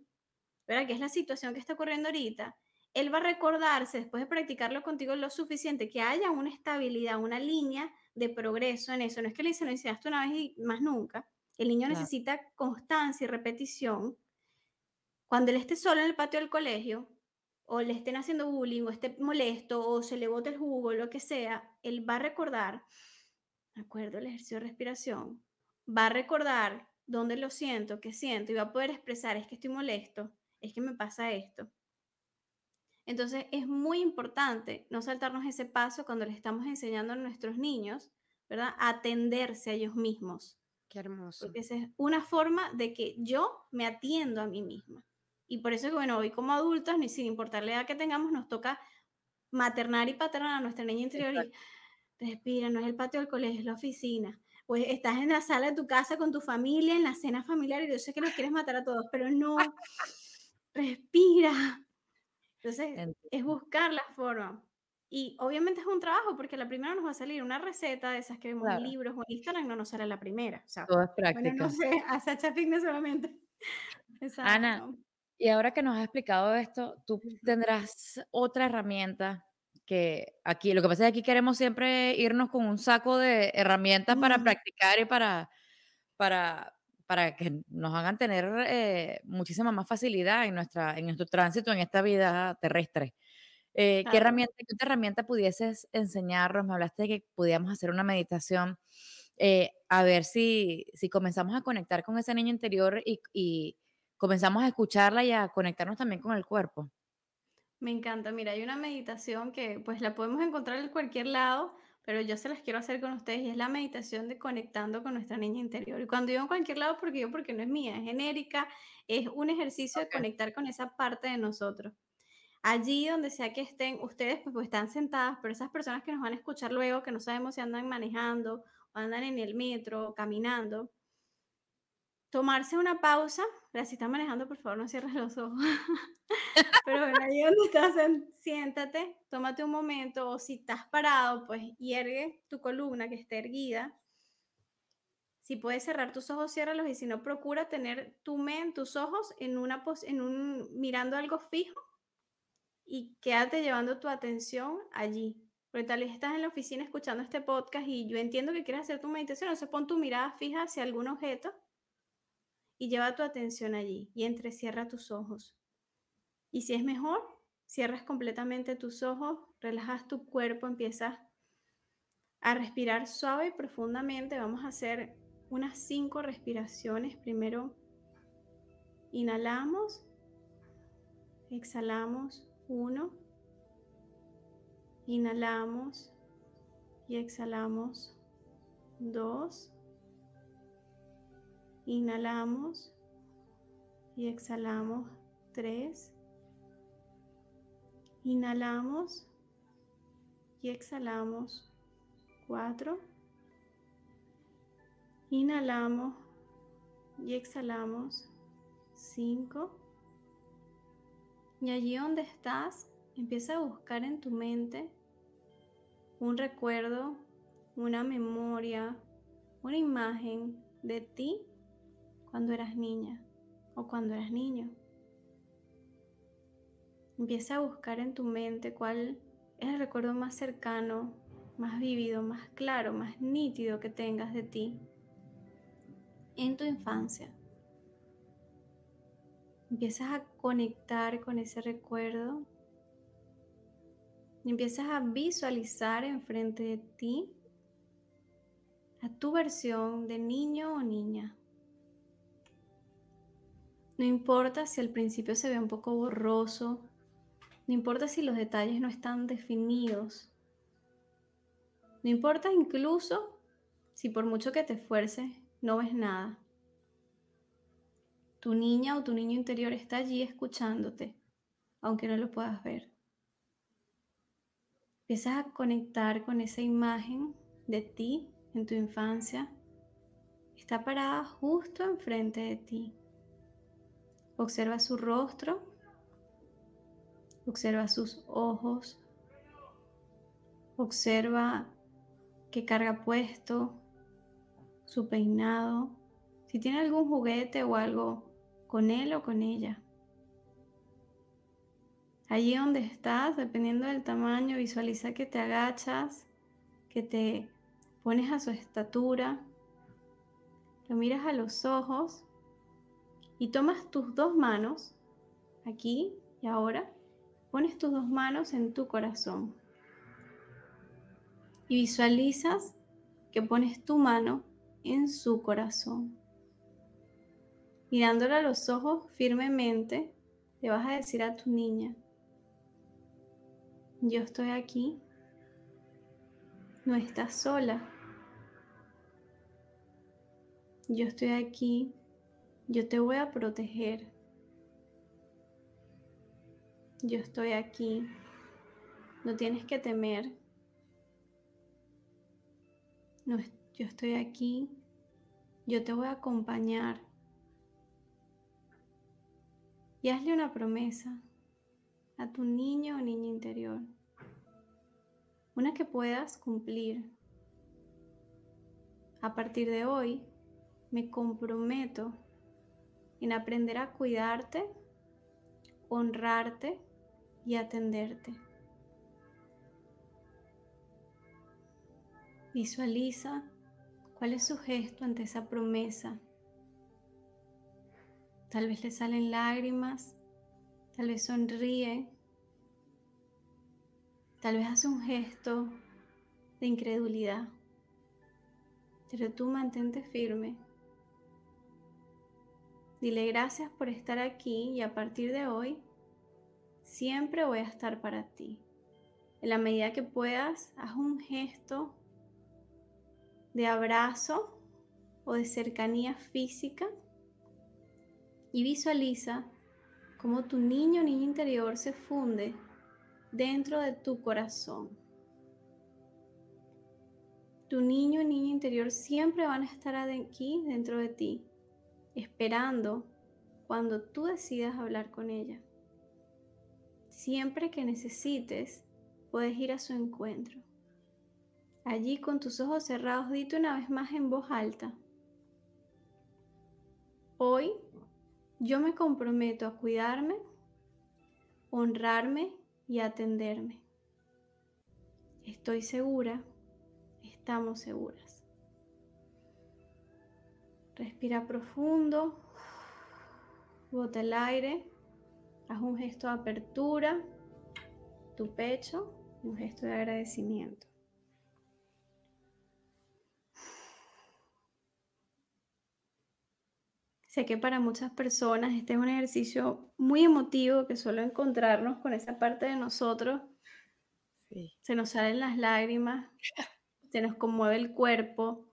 ¿verdad? Que es la situación que está ocurriendo ahorita. Él va a recordarse, después de practicarlo contigo lo suficiente, que haya una estabilidad, una línea de progreso en eso. No es que le dicen, lo enseñaste una vez y más nunca. El niño Claro. necesita constancia y repetición. Cuando él esté solo en el patio del colegio, o le estén haciendo bullying, o esté molesto, o se le bote el jugo, lo que sea, él va a recordar, me acuerdo el ejercicio de respiración, va a recordar dónde lo siento, qué siento, y va a poder expresar, es que estoy molesto, es que me pasa esto. Entonces, es muy importante no saltarnos ese paso cuando le estamos enseñando a nuestros niños, ¿verdad? A atenderse a ellos mismos. Qué hermoso. Porque esa es una forma de que yo me atiendo a mí misma. Y por eso que, bueno, hoy como adultos, ni sin importar la edad que tengamos, nos toca maternar y paternar a nuestra niña interior Exacto. y respira, no es el patio del colegio, es la oficina. Pues estás en la sala de tu casa con tu familia, en la cena familiar, y yo sé que los quieres matar a todos, pero no, respira. Entonces, Entiendo. es buscar la forma. Y obviamente es un trabajo, porque la primera nos va a salir una receta de esas que vemos en Claro. libros o en Instagram, no nos sale la primera. O sea, Todo es bueno, práctica. no sé, a Sacha Fitness solamente. Ana, Exacto. y ahora que nos has explicado esto, ¿tú tendrás otra herramienta que aquí lo que pasa es que aquí queremos siempre irnos con un saco de herramientas para practicar y para para para que nos hagan tener, eh, muchísima más facilidad en nuestra en nuestro tránsito en esta vida terrestre? Eh, ¿qué Claro. herramienta qué herramienta pudieses enseñarnos? Me hablaste de que pudiéramos hacer una meditación, eh, a ver si si comenzamos a conectar con esa niña interior y y comenzamos a escucharla y a conectarnos también con el cuerpo. Me encanta. Mira, hay una meditación que, pues, la podemos encontrar en cualquier lado, pero yo se las quiero hacer con ustedes, y es la meditación de conectando con nuestra niña interior. Y cuando digo en cualquier lado, porque yo porque no es mía, es genérica, es un ejercicio de Okey. conectar con esa parte de nosotros. Allí donde sea que estén, ustedes, pues, pues, están sentadas, pero esas personas que nos van a escuchar luego, que no sabemos si andan manejando, o andan en el metro, o caminando tomarse una pausa, pero si estás manejando, por favor, no cierres los ojos. Pero bueno, ahí donde estás, siéntate, tómate un momento, o si estás parado, pues, hiergue tu columna, que esté erguida. Si puedes cerrar tus ojos, ciérralos, y si no, procura tener tu men tus ojos en una pos en un mirando algo fijo y quédate llevando tu atención allí. Porque tal vez estás en la oficina escuchando este podcast, y yo entiendo que quieres hacer tu meditación, entonces pon tu mirada fija hacia algún objeto y lleva tu atención allí, y entrecierra tus ojos. Y si es mejor, cierras completamente tus ojos, relajas tu cuerpo, empiezas a respirar suave y profundamente. Vamos a hacer unas 5 respiraciones. Primero inhalamos, exhalamos, 1. Inhalamos y exhalamos, 2. Inhalamos y exhalamos, 3. Inhalamos y exhalamos, 4. Inhalamos y exhalamos, 5. Y allí donde estás, empieza a buscar en tu mente un recuerdo, una memoria, una imagen de ti cuando eras niña o cuando eras niño. Empieza a buscar en tu mente cuál es el recuerdo más cercano, más vívido, más claro, más nítido que tengas de ti en tu infancia. Empiezas a conectar con ese recuerdo y empiezas a visualizar enfrente de ti a tu versión de niño o niña. No importa si al principio se ve un poco borroso, no importa si los detalles no están definidos, no importa incluso si por mucho que te esfuerces no ves nada. Tu niña o tu niño interior está allí escuchándote, aunque no lo puedas ver. empiezas a conectar con esa imagen de ti en tu infancia. Está parada justo enfrente de ti. Observa su rostro, observa sus ojos, observa qué carga puesto, su peinado, si tiene algún juguete o algo con él o con ella. Allí donde estás, dependiendo del tamaño, visualiza que te agachas, que te pones a su estatura, lo miras a los ojos y tomas tus dos manos, aquí y ahora, pones tus dos manos en tu corazón y visualizas que pones tu mano en su corazón. Mirándole a los ojos firmemente, le vas a decir a tu niña, yo estoy aquí, no estás sola, yo estoy aquí, yo te voy a proteger, yo estoy aquí, no tienes que temer, no, yo estoy aquí, yo te voy a acompañar. Y hazle una promesa a tu niño o niña interior. Una que puedas cumplir. A partir de hoy, me comprometo en aprender a cuidarte, honrarte y atenderte. Visualiza cuál es su gesto ante esa promesa. Tal vez le salen lágrimas, tal vez sonríe, tal vez hace un gesto de incredulidad, pero tú mantente firme. Dile gracias por estar aquí y a partir de hoy siempre voy a estar para ti. En la medida que puedas, haz un gesto de abrazo o de cercanía física y visualiza cómo tu niño o niña interior se funde dentro de tu corazón. Tu niño o niña interior siempre van a estar aquí dentro de ti, esperando cuando tú decidas hablar con ella. Siempre que necesites, puedes ir a su encuentro. Allí con tus ojos cerrados, dite una vez más en voz alta. Hoy yo me comprometo a cuidarme, honrarme y atenderme. Estoy segura, estamos seguras. Respira profundo, bota el aire, haz un gesto de apertura, tu pecho, un gesto de agradecimiento. Sé que para muchas personas este es un ejercicio muy emotivo que solo encontrarnos con esa parte de nosotros. Se nos salen las lágrimas, se nos conmueve el cuerpo.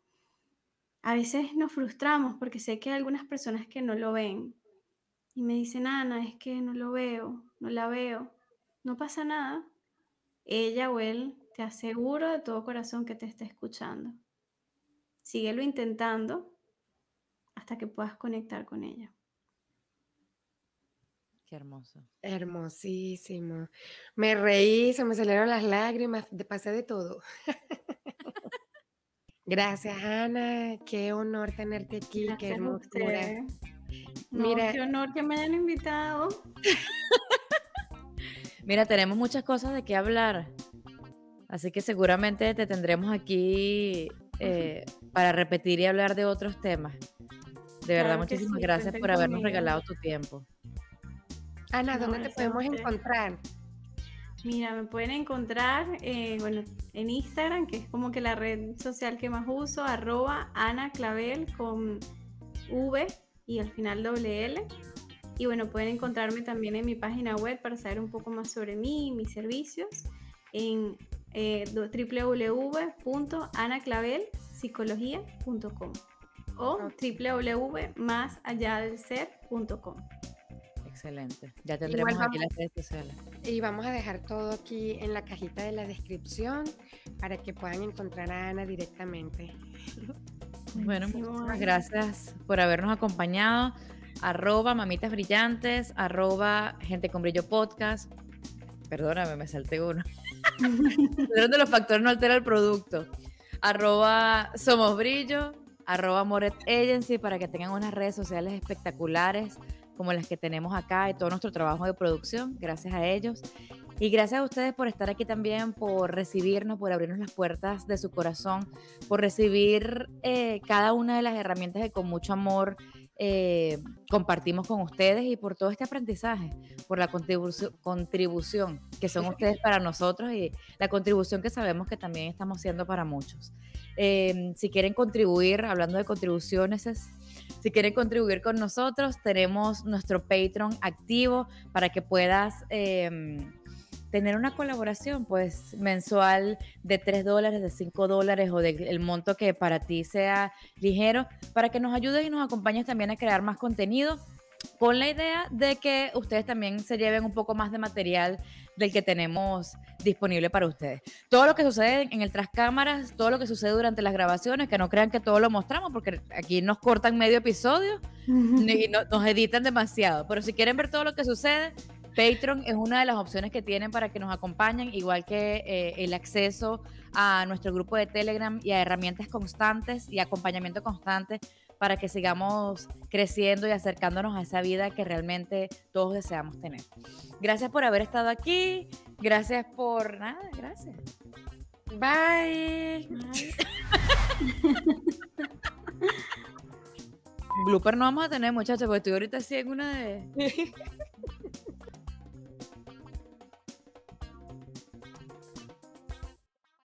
A veces nos frustramos porque sé que hay algunas personas que no lo ven y me dicen, Ana, es que no lo veo, no la veo. No pasa nada. Ella o él te aseguro de todo corazón que te está escuchando. Síguelo intentando hasta que puedas conectar con ella. Qué hermoso. Hermosísimo. Me reí, se me salieron las lágrimas, de pasé de todo. Gracias, Ana. Qué honor tenerte aquí. qué hermosura. Mira, qué honor que me hayan invitado. Mira, tenemos muchas cosas de qué hablar. Así que seguramente te tendremos aquí eh, para repetir y hablar de otros temas. De verdad, muchísimas gracias por habernos regalado tu tiempo. Ana, ¿dónde te podemos encontrar? Mira, me pueden encontrar eh, bueno, en Instagram, que es como que la red social que más uso, arroba Ana Clavel con V y al final doble L. Y bueno, pueden encontrarme también en mi página web para saber un poco más sobre mí y mis servicios en eh, www.anaclavelpsicología.com o www.másalladelser.com. Excelente. Ya tendremos aquí las redes sociales. Y vamos a dejar todo aquí en la cajita de la descripción para que puedan encontrar a Ana directamente. Bueno, muchas gracias por habernos acompañado. Arroba mamitas brillantes, arroba gente con brillo podcast. Perdóname, me salté uno. de los factores no altera el producto. Arroba somos brillo, arroba Moret Agency para que tengan unas redes sociales espectaculares como las que tenemos acá y todo nuestro trabajo de producción. Gracias a ellos. Y gracias a ustedes por estar aquí también, por recibirnos, por abrirnos las puertas de su corazón, por recibir eh, cada una de las herramientas que con mucho amor eh, compartimos con ustedes y por todo este aprendizaje, por la contribución que son ustedes para nosotros y la contribución que sabemos que también estamos haciendo para muchos. Em, si quieren contribuir, hablando de contribuciones, si quieren contribuir con nosotros, tenemos nuestro Patreon activo para que puedas... Em, tener una colaboración pues mensual de 3 dólares, de 5 dólares o del monto que para ti sea ligero, para que nos ayudes y nos acompañes también a crear más contenido con la idea de que ustedes también se lleven un poco más de material del que tenemos disponible para ustedes. Todo lo que sucede en el tras cámaras, todo lo que sucede durante las grabaciones, que no crean que todo lo mostramos, porque aquí nos cortan medio episodio y nos editan demasiado. Pero si quieren ver todo lo que sucede, Patreon es una de las opciones que tienen para que nos acompañen, igual que eh, el acceso a nuestro grupo de Telegram y a herramientas constantes y acompañamiento constante para que sigamos creciendo y acercándonos a esa vida que realmente todos deseamos tener. Gracias por haber estado aquí. Gracias por nada, gracias. Bye. Blooper no vamos a tener, muchachos, porque estoy ahorita así en una de.